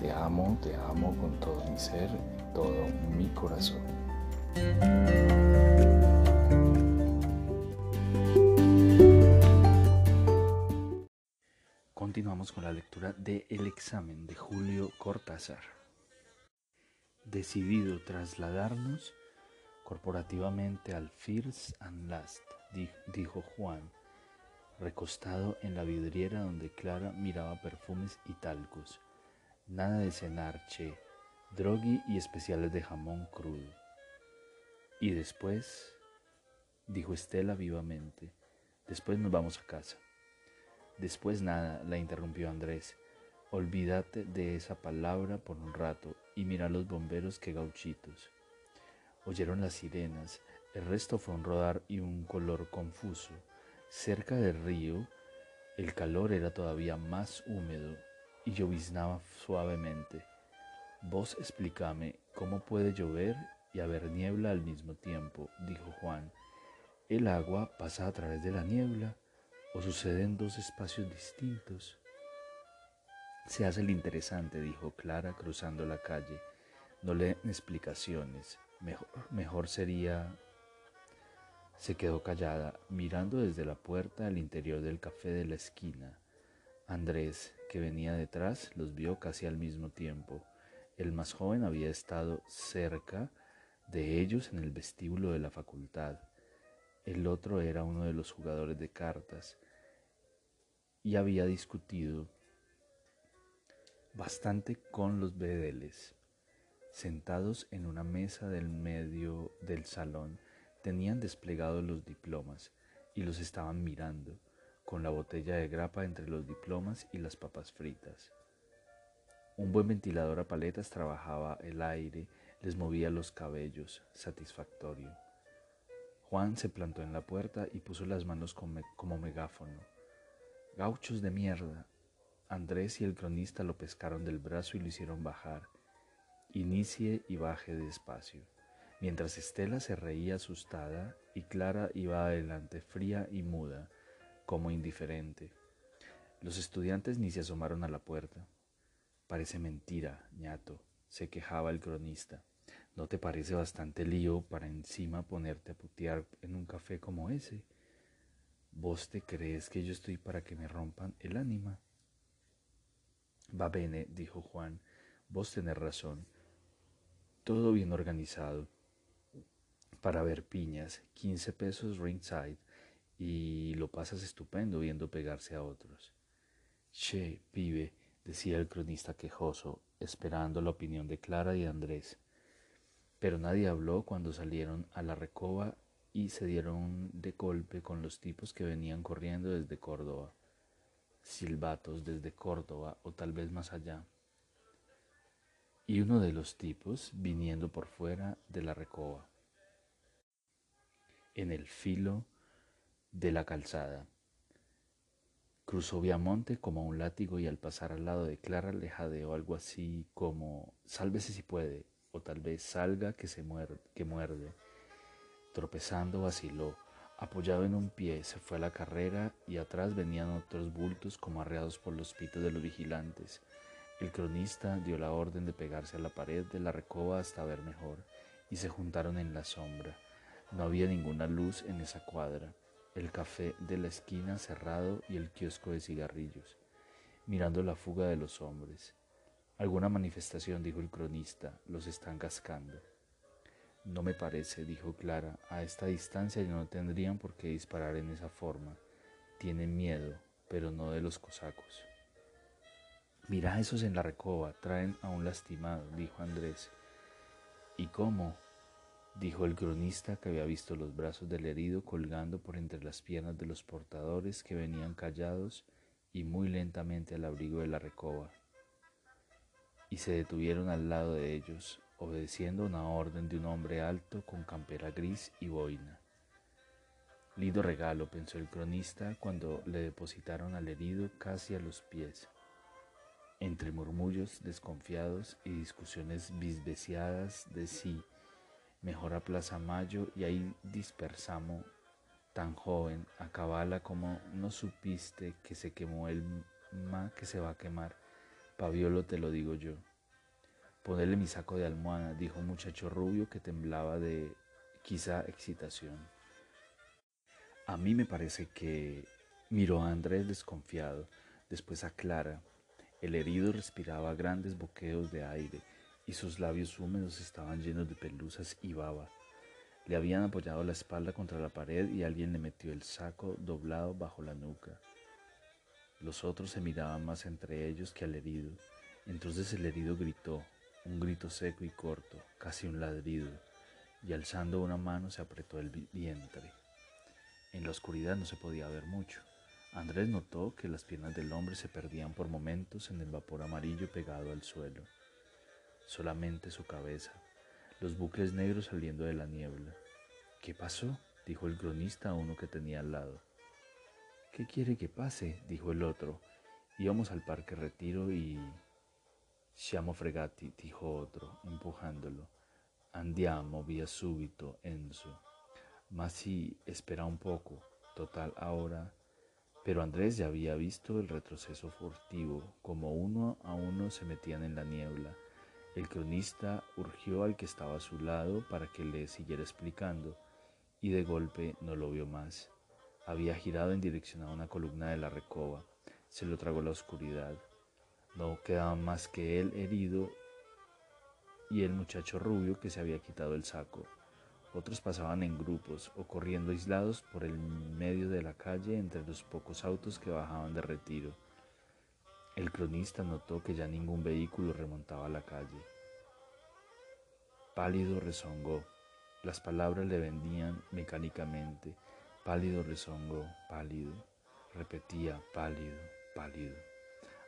Te amo, te amo con todo mi ser, todo mi corazón. Continuamos con la lectura de El examen de Julio Cortázar. Decidido trasladarnos corporativamente al First and Last, dijo Juan, recostado en la vidriera donde Clara miraba perfumes y talcos. Nada de cenar, che, drogui y especiales de jamón crudo. Y después, dijo Estela vivamente, después nos vamos a casa. Después nada, la interrumpió Andrés. Olvídate de esa palabra por un rato y mira los bomberos que gauchitos. Oyeron las sirenas, el resto fue un rodar y un color confuso. Cerca del río, el calor era todavía más húmedo y lloviznaba suavemente. Vos explícame cómo puede llover y haber niebla al mismo tiempo, dijo Juan. ¿El agua pasa a través de la niebla o sucede en dos espacios distintos? Se hace el interesante, dijo Clara cruzando la calle. No le explicaciones. Mejor, mejor sería se quedó callada, mirando desde la puerta al interior del café de la esquina. Andrés, que venía detrás, los vio casi al mismo tiempo. El más joven había estado cerca de ellos en el vestíbulo de la facultad. El otro era uno de los jugadores de cartas y había discutido bastante con los bedeles. Sentados en una mesa del medio del salón, Tenían desplegados los diplomas y los estaban mirando, con la botella de grapa entre los diplomas y las papas fritas. Un buen ventilador a paletas trabajaba el aire, les movía los cabellos, satisfactorio. Juan se plantó en la puerta y puso las manos como megáfono. Gauchos de mierda. Andrés y el cronista lo pescaron del brazo y lo hicieron bajar. Inicie y baje despacio mientras Estela se reía asustada y Clara iba adelante fría y muda, como indiferente. Los estudiantes ni se asomaron a la puerta. Parece mentira, ñato, se quejaba el cronista. ¿No te parece bastante lío para encima ponerte a putear en un café como ese? ¿Vos te crees que yo estoy para que me rompan el ánima? Va bene, dijo Juan, vos tenés razón. Todo bien organizado para ver piñas, 15 pesos ringside y lo pasas estupendo viendo pegarse a otros. Che, pibe, decía el cronista quejoso, esperando la opinión de Clara y Andrés. Pero nadie habló cuando salieron a la recoba y se dieron de golpe con los tipos que venían corriendo desde Córdoba. Silbatos desde Córdoba o tal vez más allá. Y uno de los tipos viniendo por fuera de la recoba en el filo de la calzada. Cruzó Viamonte como un látigo y al pasar al lado de Clara le jadeó algo así como sálvese si puede, o tal vez salga que se muerde, que muerde. Tropezando vaciló, apoyado en un pie, se fue a la carrera y atrás venían otros bultos como arreados por los pitos de los vigilantes. El cronista dio la orden de pegarse a la pared de la recoba hasta ver mejor, y se juntaron en la sombra. No había ninguna luz en esa cuadra, el café de la esquina cerrado y el kiosco de cigarrillos, mirando la fuga de los hombres. Alguna manifestación, dijo el cronista, los están cascando. No me parece, dijo Clara, a esta distancia no tendrían por qué disparar en esa forma. Tienen miedo, pero no de los cosacos. Mira esos en la recoba, traen a un lastimado, dijo Andrés. ¿Y cómo? Dijo el cronista que había visto los brazos del herido colgando por entre las piernas de los portadores que venían callados y muy lentamente al abrigo de la recoba. y se detuvieron al lado de ellos, obedeciendo una orden de un hombre alto con campera gris y boina. Lindo regalo, pensó el cronista cuando le depositaron al herido casi a los pies. Entre murmullos desconfiados y discusiones bisbeciadas de si mejor a Plaza Mayo y ahí dispersamos tan joven, a cabala como no supiste que se quemó el ma que se va a quemar. Paviolo te lo digo yo. Ponerle mi saco de almohada, dijo un muchacho rubio que temblaba de quizá excitación. A mí me parece que miró a Andrés desconfiado, después a Clara. El herido respiraba grandes boqueos de aire y sus labios húmedos estaban llenos de pelusas y baba. Le habían apoyado la espalda contra la pared y alguien le metió el saco doblado bajo la nuca. Los otros se miraban más entre ellos que al herido. Entonces el herido gritó, un grito seco y corto, casi un ladrido, y alzando una mano se apretó el vientre. En la oscuridad no se podía ver mucho. Andrés notó que las piernas del hombre se perdían por momentos en el vapor amarillo pegado al suelo. Solamente su cabeza, los bucles negros saliendo de la niebla. ¿Qué pasó? dijo el cronista a uno que tenía al lado. ¿Qué quiere que pase? dijo el otro. Íbamos al parque Retiro y... Siamo fregati, dijo otro, empujándolo. Andiamo via subito, Enzo. Mas si, espera un poco. Total, ahora... Pero Andrés ya había visto el retroceso furtivo, como uno a uno se metían en la niebla el cronista urgió al que estaba a su lado para que le siguiera explicando y de golpe no lo vio más. Había girado en dirección a una columna de la recoba. Se lo tragó la oscuridad. No quedaba más que él herido y el muchacho rubio que se había quitado el saco. Otros pasaban en grupos o corriendo aislados por el medio de la calle entre los pocos autos que bajaban de retiro. El cronista notó que ya ningún vehículo remontaba la calle. Pálido rezongó. Las palabras le vendían mecánicamente. Pálido rezongó, pálido. Repetía, pálido, pálido.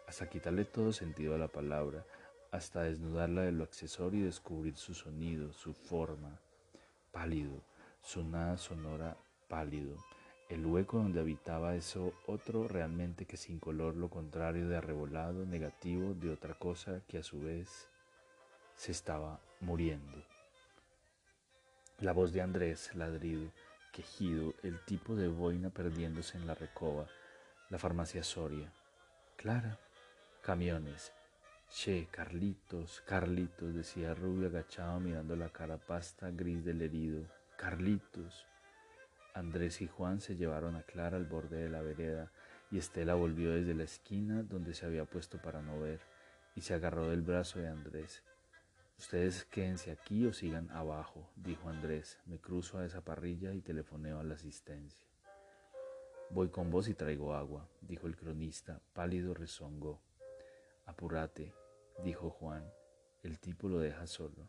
Hasta quitarle todo sentido a la palabra, hasta desnudarla de lo accesorio y descubrir su sonido, su forma. Pálido, su nada sonora, pálido el hueco donde habitaba eso otro realmente que sin color lo contrario de arrebolado, negativo de otra cosa que a su vez se estaba muriendo. La voz de Andrés, ladrido, quejido, el tipo de boina perdiéndose en la recoba, la farmacia Soria. Clara, camiones. Che, Carlitos, Carlitos, decía Rubio agachado mirando la cara pasta gris del herido. Carlitos. Andrés y Juan se llevaron a Clara al borde de la vereda y Estela volvió desde la esquina donde se había puesto para no ver y se agarró del brazo de Andrés. Ustedes quédense aquí o sigan abajo, dijo Andrés. Me cruzo a esa parrilla y telefoneo a la asistencia. Voy con vos y traigo agua, dijo el cronista, pálido rezongó. Apúrate, dijo Juan. El tipo lo deja solo.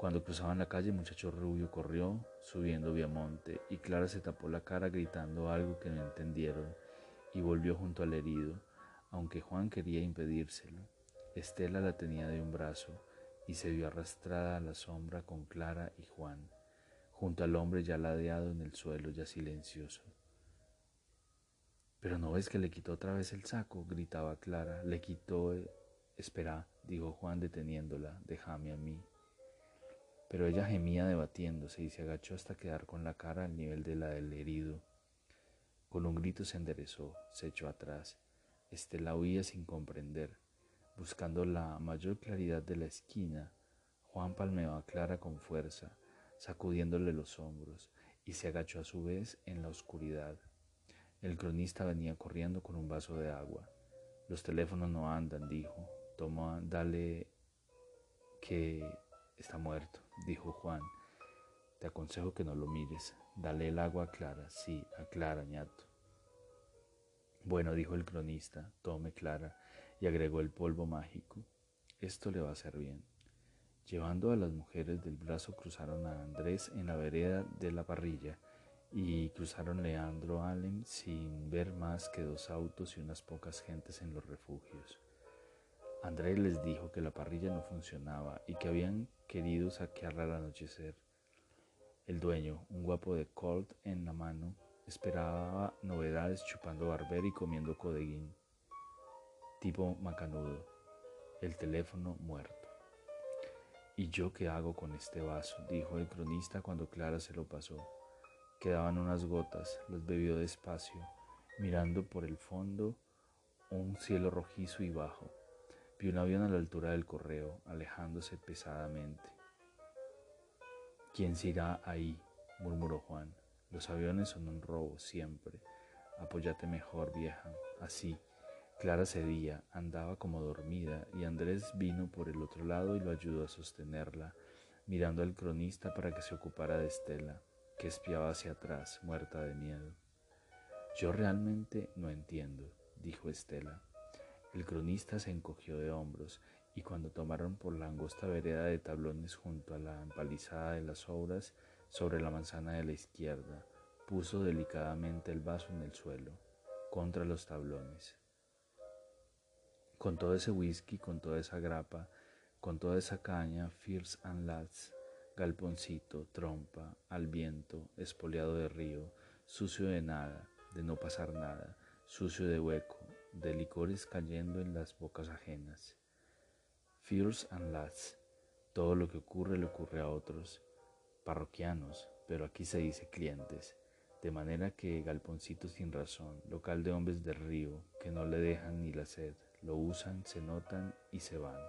Cuando cruzaban la calle, el muchacho rubio corrió subiendo Viamonte y Clara se tapó la cara gritando algo que no entendieron y volvió junto al herido, aunque Juan quería impedírselo. Estela la tenía de un brazo y se vio arrastrada a la sombra con Clara y Juan, junto al hombre ya ladeado en el suelo, ya silencioso. Pero no ves que le quitó otra vez el saco, gritaba Clara. Le quitó. Eh, espera, dijo Juan deteniéndola, déjame a mí pero ella gemía debatiéndose y se agachó hasta quedar con la cara al nivel de la del herido. Con un grito se enderezó, se echó atrás. Estela huía sin comprender. Buscando la mayor claridad de la esquina, Juan palmeó a Clara con fuerza, sacudiéndole los hombros, y se agachó a su vez en la oscuridad. El cronista venía corriendo con un vaso de agua. Los teléfonos no andan, dijo. Toma, dale que Está muerto, dijo Juan. Te aconsejo que no lo mires. Dale el agua a Clara. Sí, a Clara, ñato. Bueno, dijo el cronista, tome Clara, y agregó el polvo mágico. Esto le va a hacer bien. Llevando a las mujeres del brazo cruzaron a Andrés en la vereda de la parrilla y cruzaron Leandro Allen sin ver más que dos autos y unas pocas gentes en los refugios. Andrés les dijo que la parrilla no funcionaba y que habían querido saquearla al anochecer. El dueño, un guapo de Colt en la mano, esperaba novedades chupando barber y comiendo codeguín. Tipo macanudo. El teléfono muerto. ¿Y yo qué hago con este vaso? dijo el cronista cuando Clara se lo pasó. Quedaban unas gotas, las bebió despacio, mirando por el fondo un cielo rojizo y bajo. Vi un avión a la altura del correo, alejándose pesadamente. ¿Quién se irá ahí? murmuró Juan. Los aviones son un robo siempre. Apóyate mejor, vieja. Así. Clara cedía, andaba como dormida, y Andrés vino por el otro lado y lo ayudó a sostenerla, mirando al cronista para que se ocupara de Estela, que espiaba hacia atrás, muerta de miedo. Yo realmente no entiendo, dijo Estela. El cronista se encogió de hombros y cuando tomaron por la angosta vereda de tablones junto a la empalizada de las obras sobre la manzana de la izquierda, puso delicadamente el vaso en el suelo, contra los tablones. Con todo ese whisky, con toda esa grapa, con toda esa caña, Fierce and Lads, galponcito, trompa, al viento, espoleado de río, sucio de nada, de no pasar nada, sucio de hueco, de licores cayendo en las bocas ajenas. Fierce and Lads, todo lo que ocurre le ocurre a otros, parroquianos, pero aquí se dice clientes, de manera que galponcito sin razón, local de hombres del río, que no le dejan ni la sed, lo usan, se notan y se van.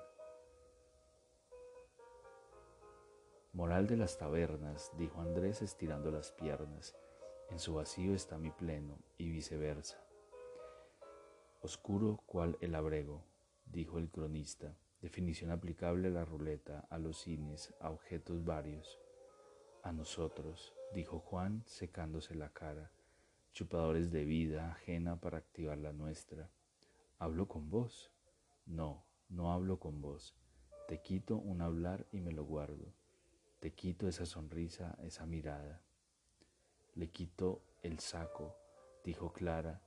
Moral de las tabernas, dijo Andrés estirando las piernas, en su vacío está mi pleno y viceversa. Oscuro cual el abrego, dijo el cronista, definición aplicable a la ruleta, a los cines, a objetos varios. A nosotros, dijo Juan, secándose la cara, chupadores de vida ajena para activar la nuestra. ¿Hablo con vos? No, no hablo con vos. Te quito un hablar y me lo guardo. Te quito esa sonrisa, esa mirada. Le quito el saco, dijo Clara,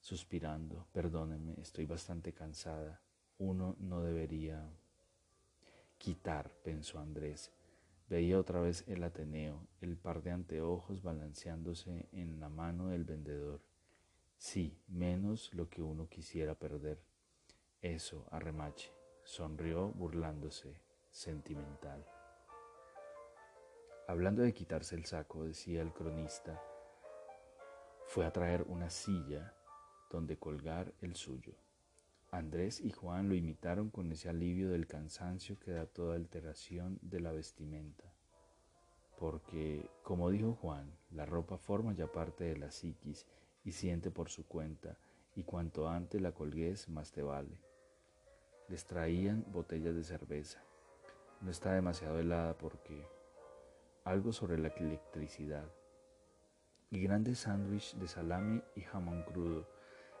suspirando. Perdóneme, estoy bastante cansada. Uno no debería... Quitar, pensó Andrés. Veía otra vez el Ateneo, el par de anteojos balanceándose en la mano del vendedor. Sí, menos lo que uno quisiera perder. Eso, arremache. Sonrió burlándose, sentimental. Hablando de quitarse el saco, decía el cronista, fue a traer una silla donde colgar el suyo. Andrés y Juan lo imitaron con ese alivio del cansancio que da toda alteración de la vestimenta. Porque, como dijo Juan, la ropa forma ya parte de la psiquis y siente por su cuenta, y cuanto antes la colgues, más te vale. Les traían botellas de cerveza. No está demasiado helada porque algo sobre la electricidad. Y grandes sándwich de salami y jamón crudo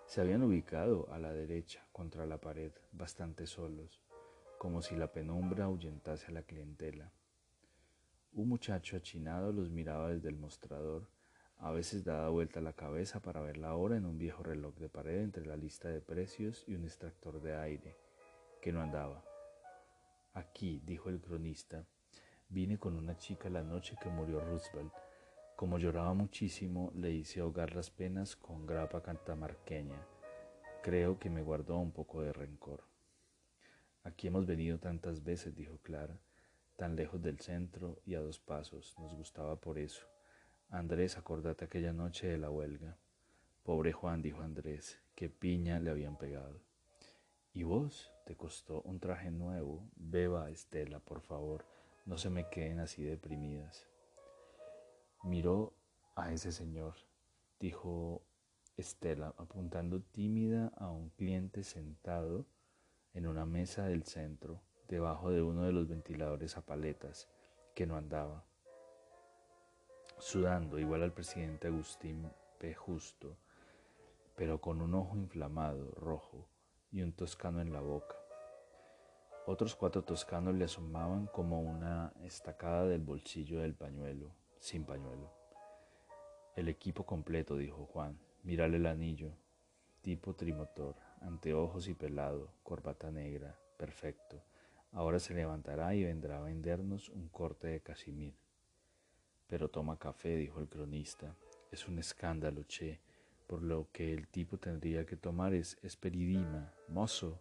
se habían ubicado a la derecha contra la pared, bastante solos, como si la penumbra ahuyentase a la clientela. Un muchacho achinado los miraba desde el mostrador, a veces daba vuelta la cabeza para ver la hora en un viejo reloj de pared entre la lista de precios y un extractor de aire, que no andaba. Aquí, dijo el cronista, vine con una chica la noche que murió Roosevelt como lloraba muchísimo, le hice ahogar las penas con grapa cantamarqueña. Creo que me guardó un poco de rencor. Aquí hemos venido tantas veces, dijo Clara, tan lejos del centro y a dos pasos. Nos gustaba por eso. Andrés, acordate aquella noche de la huelga. Pobre Juan, dijo Andrés, qué piña le habían pegado. ¿Y vos? Te costó un traje nuevo. Beba, Estela, por favor. No se me queden así deprimidas. Miró a ese señor, dijo Estela, apuntando tímida a un cliente sentado en una mesa del centro, debajo de uno de los ventiladores a paletas, que no andaba. Sudando, igual al presidente Agustín P. Justo, pero con un ojo inflamado, rojo, y un toscano en la boca. Otros cuatro toscanos le asomaban como una estacada del bolsillo del pañuelo, sin pañuelo. El equipo completo, dijo Juan. Mírale el anillo. Tipo trimotor, anteojos y pelado, corbata negra, Perfecto. Ahora se levantará y vendrá a vendernos un corte de casimir. Pero toma café, dijo el cronista. Es un escándalo, che. Por lo que el tipo tendría que tomar es esperidima. Mozo.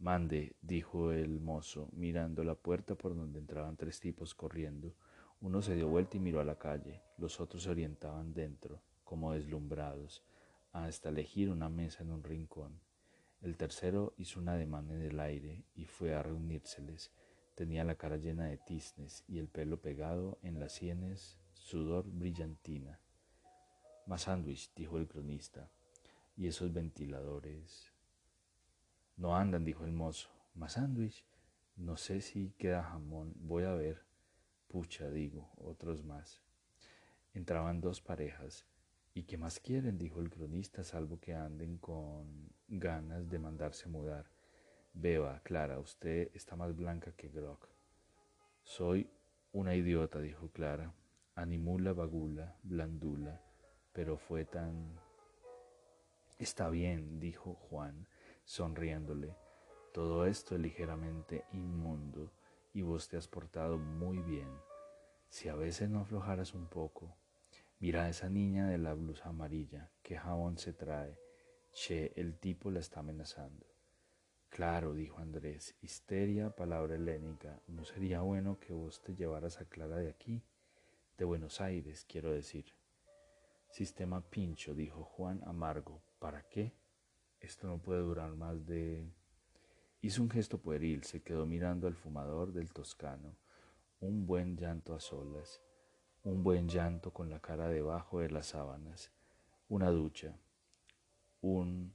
Mande, dijo el mozo, mirando la puerta por donde entraban tres tipos corriendo. Uno se dio vuelta y miró a la calle. Los otros se orientaban dentro, como deslumbrados, hasta elegir una mesa en un rincón. El tercero hizo un ademán en el aire y fue a reunírseles. Tenía la cara llena de tiznes y el pelo pegado en las sienes, sudor brillantina. Más sándwich, dijo el cronista. Y esos ventiladores. No andan, dijo el mozo. Más sándwich. No sé si queda jamón. Voy a ver. Pucha, digo, otros más. Entraban dos parejas. ¿Y qué más quieren? dijo el cronista, salvo que anden con ganas de mandarse mudar. Beba, Clara, usted está más blanca que Grog. Soy una idiota, dijo Clara. Animula, bagula, blandula, pero fue tan... Está bien, dijo Juan, sonriéndole. Todo esto es ligeramente inmundo y vos te has portado muy bien. Si a veces no aflojaras un poco, Mira a esa niña de la blusa amarilla, qué jabón se trae. Che, el tipo la está amenazando. Claro, dijo Andrés, histeria, palabra helénica. ¿No sería bueno que vos te llevaras a Clara de aquí? De Buenos Aires, quiero decir. Sistema pincho, dijo Juan amargo. ¿Para qué? Esto no puede durar más de... Hizo un gesto pueril, se quedó mirando al fumador del toscano. Un buen llanto a solas un buen llanto con la cara debajo de las sábanas, una ducha, un...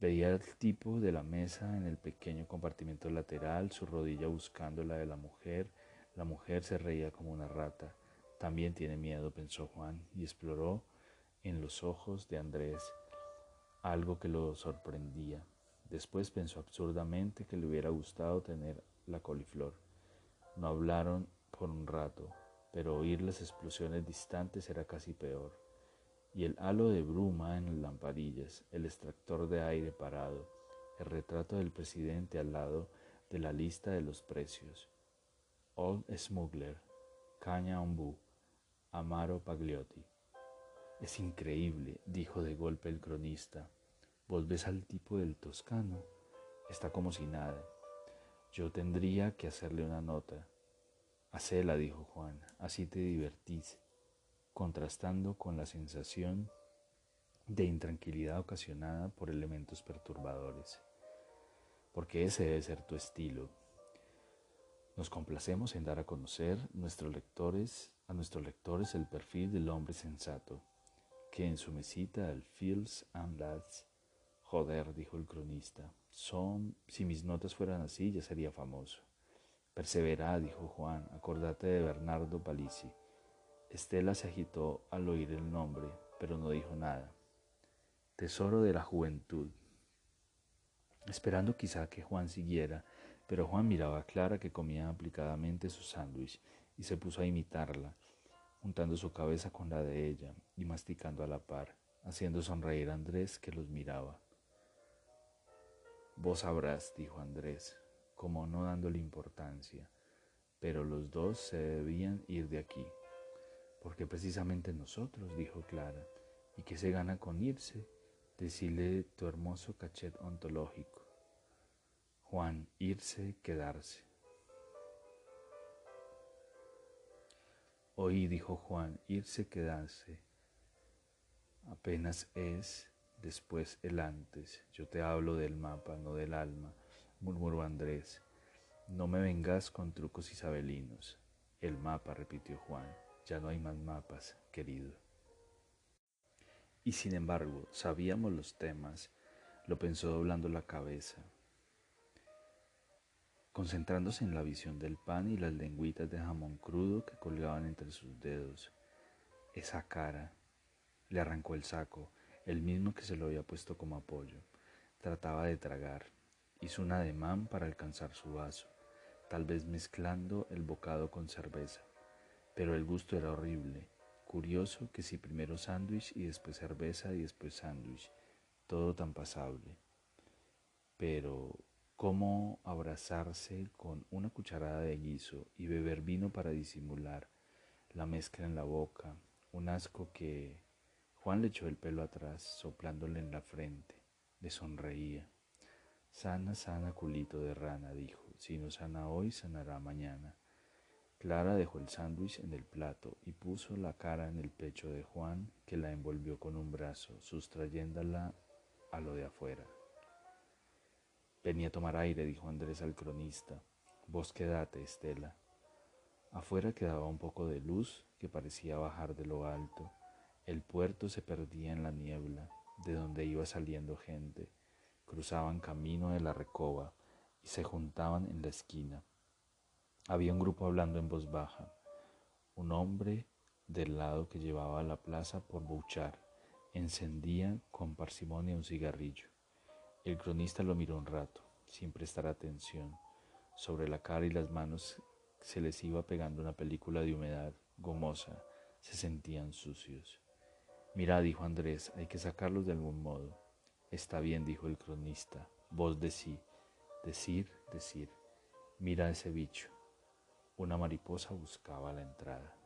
Veía el tipo de la mesa en el pequeño compartimento lateral, su rodilla buscando la de la mujer. La mujer se reía como una rata. También tiene miedo, pensó Juan, y exploró en los ojos de Andrés algo que lo sorprendía. Después pensó absurdamente que le hubiera gustado tener la coliflor. No hablaron por un rato pero oír las explosiones distantes era casi peor. Y el halo de bruma en las lamparillas, el extractor de aire parado, el retrato del presidente al lado de la lista de los precios. Old Smuggler, Caña Ombú, Amaro Pagliotti. Es increíble, dijo de golpe el cronista. Vos ves al tipo del toscano. Está como si nada. Yo tendría que hacerle una nota. Hacela, dijo Juan, así te divertís, contrastando con la sensación de intranquilidad ocasionada por elementos perturbadores, porque ese debe ser tu estilo. Nos complacemos en dar a conocer a nuestros lectores el perfil del hombre sensato, que en su mesita al Fields and Lads, joder, dijo el cronista, son, si mis notas fueran así, ya sería famoso. Persevera, dijo Juan, acordate de Bernardo Palisi. Estela se agitó al oír el nombre, pero no dijo nada. Tesoro de la juventud. Esperando quizá que Juan siguiera, pero Juan miraba a Clara que comía aplicadamente su sándwich y se puso a imitarla, juntando su cabeza con la de ella y masticando a la par, haciendo sonreír a Andrés que los miraba. Vos sabrás, dijo Andrés, como no dándole importancia, pero los dos se debían ir de aquí. Porque precisamente nosotros, dijo Clara, ¿y qué se gana con irse? Decirle tu hermoso cachet ontológico. Juan, irse, quedarse. Oí, dijo Juan, irse, quedarse. Apenas es, después el antes. Yo te hablo del mapa, no del alma murmuró Andrés. No me vengas con trucos isabelinos. El mapa, repitió Juan. Ya no hay más mapas, querido. Y sin embargo, sabíamos los temas, lo pensó doblando la cabeza, concentrándose en la visión del pan y las lengüitas de jamón crudo que colgaban entre sus dedos. Esa cara. Le arrancó el saco, el mismo que se lo había puesto como apoyo. Trataba de tragar. Hizo un ademán para alcanzar su vaso, tal vez mezclando el bocado con cerveza. Pero el gusto era horrible. Curioso que si primero sándwich y después cerveza y después sándwich, todo tan pasable. Pero, cómo abrazarse con una cucharada de guiso y beber vino para disimular la mezcla en la boca, un asco que Juan le echó el pelo atrás, soplándole en la frente, le sonreía. Sana, sana, culito de rana, dijo, si no sana hoy, sanará mañana. Clara dejó el sándwich en el plato y puso la cara en el pecho de Juan, que la envolvió con un brazo, sustrayéndola a lo de afuera. Venía a tomar aire, dijo Andrés al cronista. Vos quédate, Estela. Afuera quedaba un poco de luz que parecía bajar de lo alto. El puerto se perdía en la niebla, de donde iba saliendo gente. Cruzaban camino de la recoba y se juntaban en la esquina. Había un grupo hablando en voz baja. Un hombre del lado que llevaba a la plaza por Bouchard encendía con parsimonia un cigarrillo. El cronista lo miró un rato, sin prestar atención. Sobre la cara y las manos se les iba pegando una película de humedad gomosa, se sentían sucios. Mira, dijo Andrés, hay que sacarlos de algún modo. Está bien, dijo el cronista, voz de sí, decir, decir. Mira ese bicho. Una mariposa buscaba la entrada.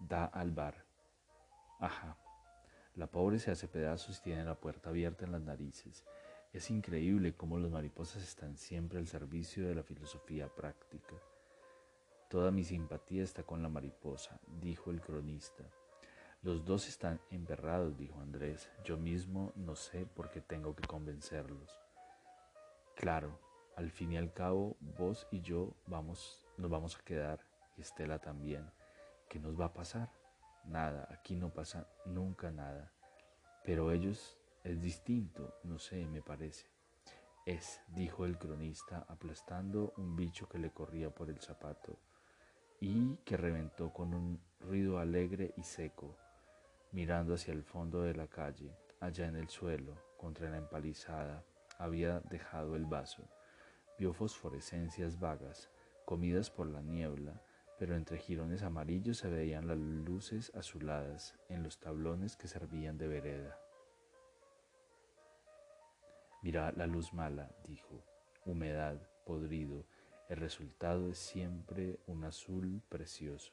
Da al bar. Ajá, la pobre se hace pedazos y tiene la puerta abierta en las narices. Es increíble cómo las mariposas están siempre al servicio de la filosofía práctica. Toda mi simpatía está con la mariposa, dijo el cronista. Los dos están emperrados, dijo Andrés. Yo mismo no sé por qué tengo que convencerlos. Claro, al fin y al cabo, vos y yo vamos, nos vamos a quedar, y Estela también. ¿Qué nos va a pasar? Nada, aquí no pasa nunca nada. Pero ellos es distinto, no sé, me parece. Es, dijo el cronista, aplastando un bicho que le corría por el zapato y que reventó con un ruido alegre y seco, mirando hacia el fondo de la calle, allá en el suelo, contra la empalizada, había dejado el vaso. Vio fosforescencias vagas, comidas por la niebla, pero entre jirones amarillos se veían las luces azuladas en los tablones que servían de vereda. Mira la luz mala, dijo, humedad, podrido, el resultado es siempre un azul precioso.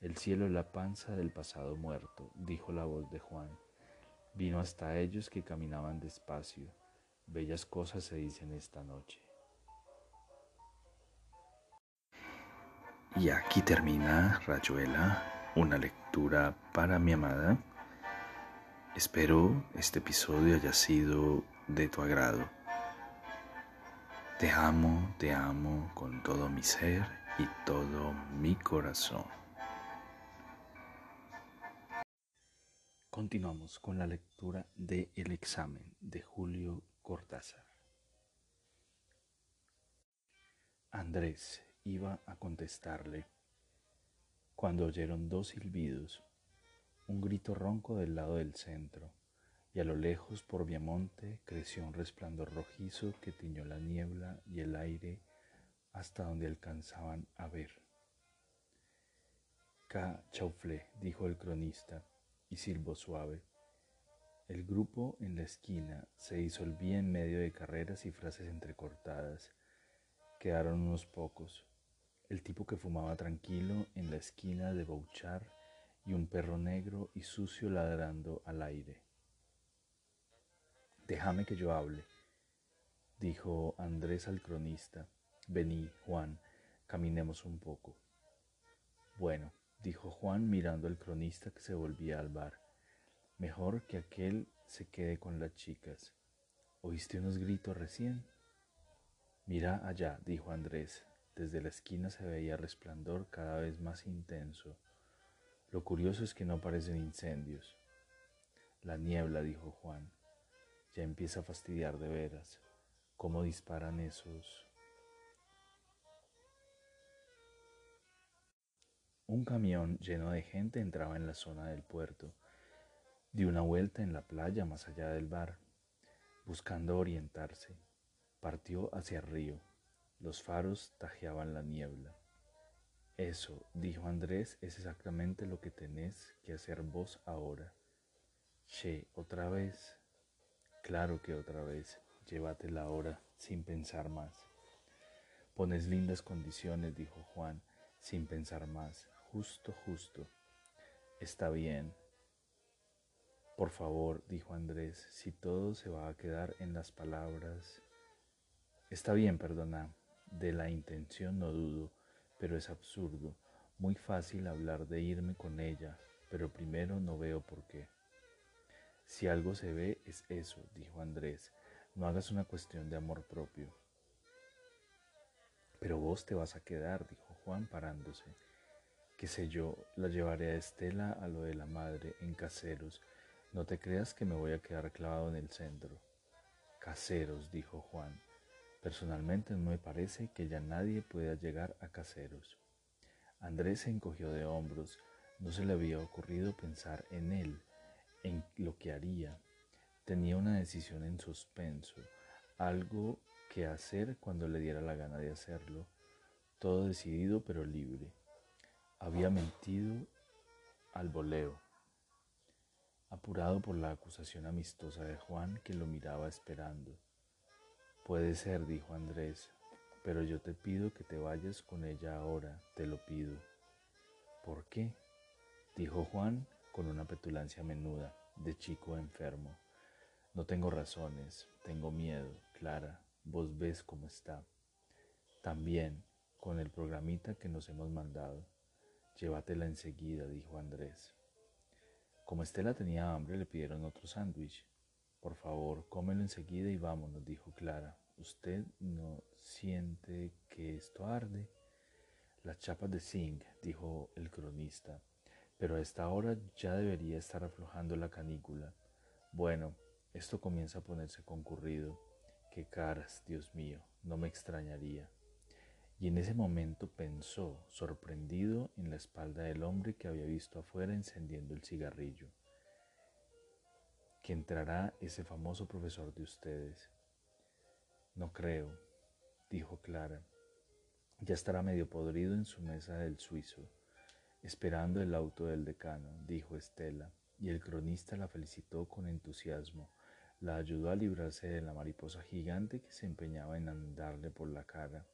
El cielo es la panza del pasado muerto, dijo la voz de Juan. Vino hasta ellos que caminaban despacio. Bellas cosas se dicen esta noche. Y aquí termina Rayuela, una lectura para mi amada. Espero este episodio haya sido de tu agrado. Te amo, te amo con todo mi ser y todo mi corazón. Continuamos con la lectura de El examen de Julio Cortázar. Andrés iba a contestarle cuando oyeron dos silbidos, un grito ronco del lado del centro, y a lo lejos por Viamonte creció un resplandor rojizo que tiñó la niebla y el aire hasta donde alcanzaban a ver. Ca chauflé, dijo el cronista, y silbó suave. El grupo en la esquina se disolvía en medio de carreras y frases entrecortadas. Quedaron unos pocos, el tipo que fumaba tranquilo en la esquina de Bouchard y un perro negro y sucio ladrando al aire. Déjame que yo hable, dijo Andrés al cronista. Vení, Juan, caminemos un poco. Bueno, dijo Juan mirando al cronista que se volvía al bar. Mejor que aquel se quede con las chicas. ¿Oíste unos gritos recién? Mira allá, dijo Andrés, desde la esquina se veía resplandor cada vez más intenso. Lo curioso es que no parecen incendios. La niebla, dijo Juan, ya empieza a fastidiar de veras. ¿Cómo disparan esos? Un camión lleno de gente entraba en la zona del puerto. Dio una vuelta en la playa más allá del bar, buscando orientarse. Partió hacia el río. Los faros tajeaban la niebla. Eso, dijo Andrés, es exactamente lo que tenés que hacer vos ahora. Che, otra vez. Claro que otra vez. llévatela ahora, sin pensar más. Pones lindas condiciones, dijo Juan, sin pensar más, justo, justo. Está bien. Por favor, dijo Andrés, si todo se va a quedar en las palabras. Está bien, perdona, de la intención no dudo, pero es absurdo, muy fácil hablar de irme con ella, pero primero no veo por qué. Si algo se ve es eso, dijo Andrés, no hagas una cuestión de amor propio. Pero vos te vas a quedar, dijo Juan parándose. Qué sé yo, la llevaré a Estela a lo de la madre en caseros. No te creas que me voy a quedar clavado en el centro. Caseros, dijo Juan. Personalmente no me parece que ya nadie pueda llegar a caseros. Andrés se encogió de hombros. No se le había ocurrido pensar en él, en lo que haría. Tenía una decisión en suspenso, algo que hacer cuando le diera la gana de hacerlo, todo decidido pero libre. Había mentido al voleo, apurado por la acusación amistosa de Juan que lo miraba esperando. Puede ser, dijo Andrés, pero yo te pido que te vayas con ella ahora, te lo pido. ¿Por qué? dijo Juan con una petulancia menuda, de chico enfermo. No tengo razones, tengo miedo, Clara, vos ves cómo está. También con el programita que nos hemos mandado. Llévatela enseguida, dijo Andrés. Como Estela tenía hambre, le pidieron otro sándwich. Por favor, cómelo enseguida y vámonos, dijo Clara. ¿Usted no siente que esto arde? Las chapas de zinc, dijo el cronista, pero a esta hora ya debería estar aflojando la canícula. Bueno, esto comienza a ponerse concurrido. Qué caras, Dios mío, no me extrañaría. Y en ese momento pensó, sorprendido, en la espalda del hombre que había visto afuera encendiendo el cigarrillo. Que entrará ese famoso profesor de ustedes. No creo, dijo Clara. Ya estará medio podrido en su mesa del suizo, esperando el auto del decano, dijo Estela, y el cronista la felicitó con entusiasmo la ayudó a librarse de la mariposa gigante que se empeñaba en andarle por la cara.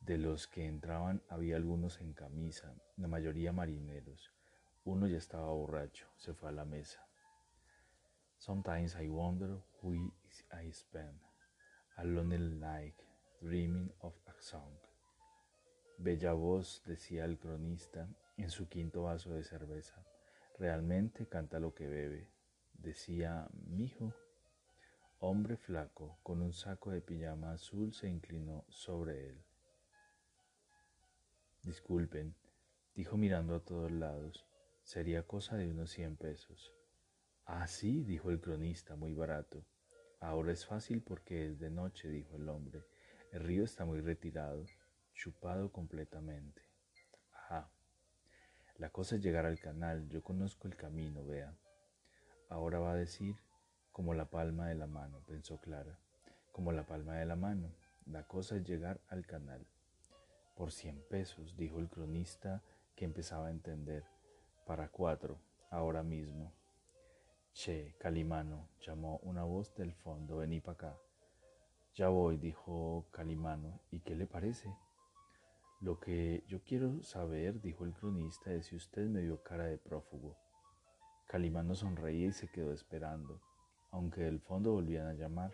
De los que entraban había algunos en camisa, la mayoría marineros. Uno ya estaba borracho, se fue a la mesa. Sometimes I wonder who I spend a lonely night dreaming of a song. Bella voz, decía el cronista en su quinto vaso de cerveza. Realmente canta lo que bebe. Decía, mijo, hombre flaco con un saco de pijama azul se inclinó sobre él. Disculpen, dijo mirando a todos lados, sería cosa de unos cien pesos. Ah, sí, dijo el cronista, muy barato. Ahora es fácil porque es de noche, dijo el hombre. El río está muy retirado, chupado completamente. Ajá. La cosa es llegar al canal, yo conozco el camino, vea. Ahora va a decir, como la palma de la mano, pensó Clara, como la palma de la mano. La cosa es llegar al canal. Por cien pesos, dijo el cronista que empezaba a entender. Para cuatro, ahora mismo. Che, Calimano, llamó una voz del fondo, vení para acá. Ya voy, dijo Calimano, ¿y qué le parece? Lo que yo quiero saber, dijo el cronista, es si usted me dio cara de prófugo. Calimano sonreía y se quedó esperando aunque del fondo volvían a llamar.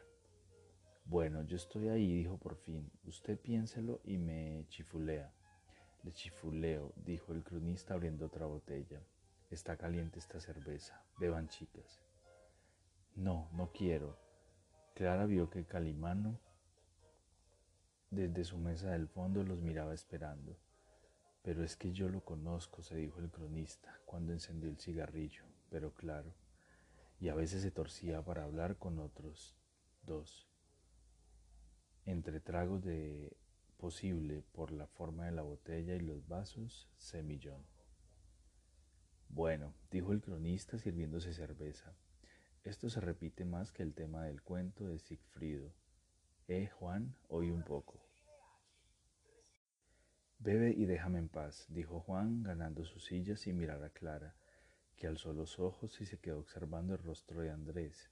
Bueno, yo estoy ahí, dijo por fin. Usted piénselo y me chifulea. Le chifuleo, dijo el cronista abriendo otra botella. Está caliente esta cerveza. Beban chicas. No, no quiero. Clara vio que Calimano desde su mesa del fondo los miraba esperando. Pero es que yo lo conozco, se dijo el cronista cuando encendió el cigarrillo. Pero claro, y a veces se torcía para hablar con otros dos. Entre tragos de posible por la forma de la botella y los vasos, semillón. Bueno, dijo el cronista sirviéndose cerveza, esto se repite más que el tema del cuento de Sigfrido. Eh, Juan, oí un poco. Bebe y déjame en paz, dijo Juan, ganando su silla sin mirar a Clara que alzó los ojos y se quedó observando el rostro de Andrés,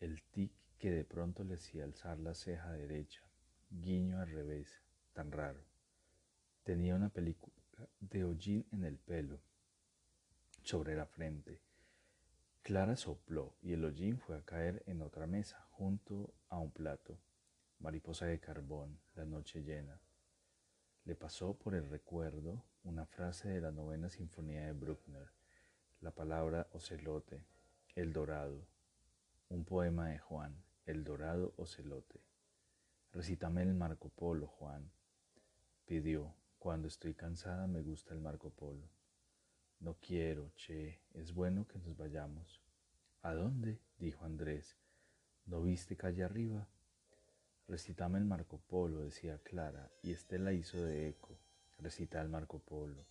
el tic que de pronto le hacía alzar la ceja derecha, guiño al revés, tan raro. Tenía una película de hollín en el pelo, sobre la frente. Clara sopló y el hollín fue a caer en otra mesa, junto a un plato. Mariposa de carbón, la noche llena. Le pasó por el recuerdo una frase de la novena sinfonía de Bruckner, la palabra ocelote, el dorado, un poema de Juan, el dorado ocelote. Recítame el Marco Polo, Juan. Pidió, cuando estoy cansada me gusta el Marco Polo. No quiero, che, es bueno que nos vayamos. ¿A dónde? dijo Andrés. ¿No viste calle arriba? Recitame el Marco Polo, decía Clara, y Estela hizo de eco. Recita el Marco Polo.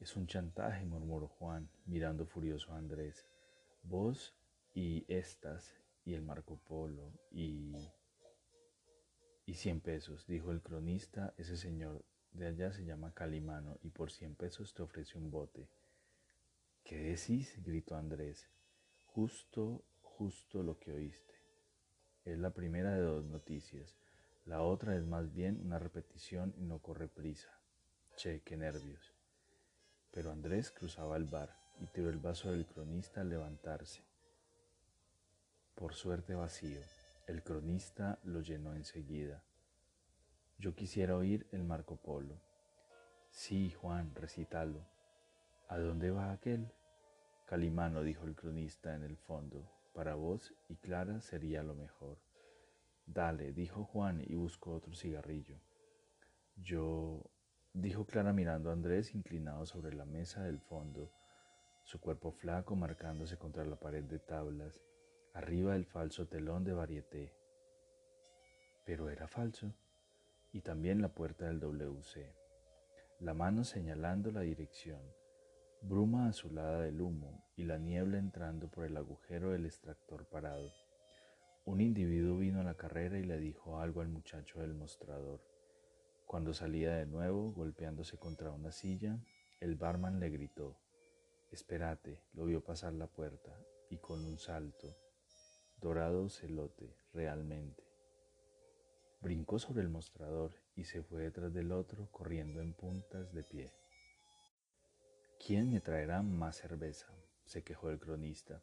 Es un chantaje, murmuró Juan, mirando furioso a Andrés. Vos y estas, y el Marco Polo, y... Y cien pesos, dijo el cronista, ese señor de allá se llama Calimano, y por cien pesos te ofrece un bote. ¿Qué decís? gritó Andrés. Justo, justo lo que oíste. Es la primera de dos noticias. La otra es más bien una repetición y no corre prisa. Che, qué nervios. Pero Andrés cruzaba el bar y tiró el vaso del cronista al levantarse. Por suerte vacío. El cronista lo llenó enseguida. Yo quisiera oír el Marco Polo. Sí, Juan, recítalo. ¿A dónde va aquel? Calimano, dijo el cronista en el fondo, para vos y Clara sería lo mejor. Dale, dijo Juan y buscó otro cigarrillo. Yo, dijo Clara mirando a Andrés inclinado sobre la mesa del fondo, su cuerpo flaco marcándose contra la pared de tablas, arriba del falso telón de varieté. Pero era falso. Y también la puerta del WC. La mano señalando la dirección bruma azulada del humo y la niebla entrando por el agujero del extractor parado. Un individuo vino a la carrera y le dijo algo al muchacho del mostrador. Cuando salía de nuevo, golpeándose contra una silla, el barman le gritó, Espérate, lo vio pasar la puerta, y con un salto, dorado celote, realmente. Brincó sobre el mostrador y se fue detrás del otro, corriendo en puntas de pie. ¿Quién me traerá más cerveza? se quejó el cronista.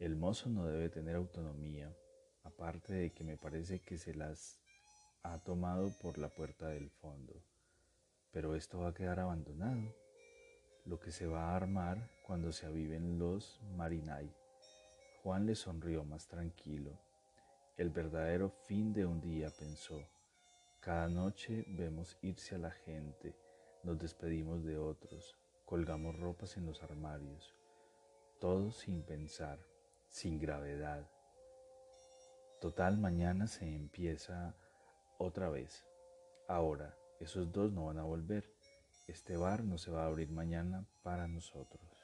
El mozo no debe tener autonomía, aparte de que me parece que se las ha tomado por la puerta del fondo. Pero esto va a quedar abandonado, lo que se va a armar cuando se aviven los marinay. Juan le sonrió más tranquilo. El verdadero fin de un día, pensó. Cada noche vemos irse a la gente, nos despedimos de otros, colgamos ropas en los armarios, todo sin pensar, sin gravedad. Total, mañana se empieza otra vez. Ahora, esos dos no van a volver. Este bar no se va a abrir mañana para nosotros.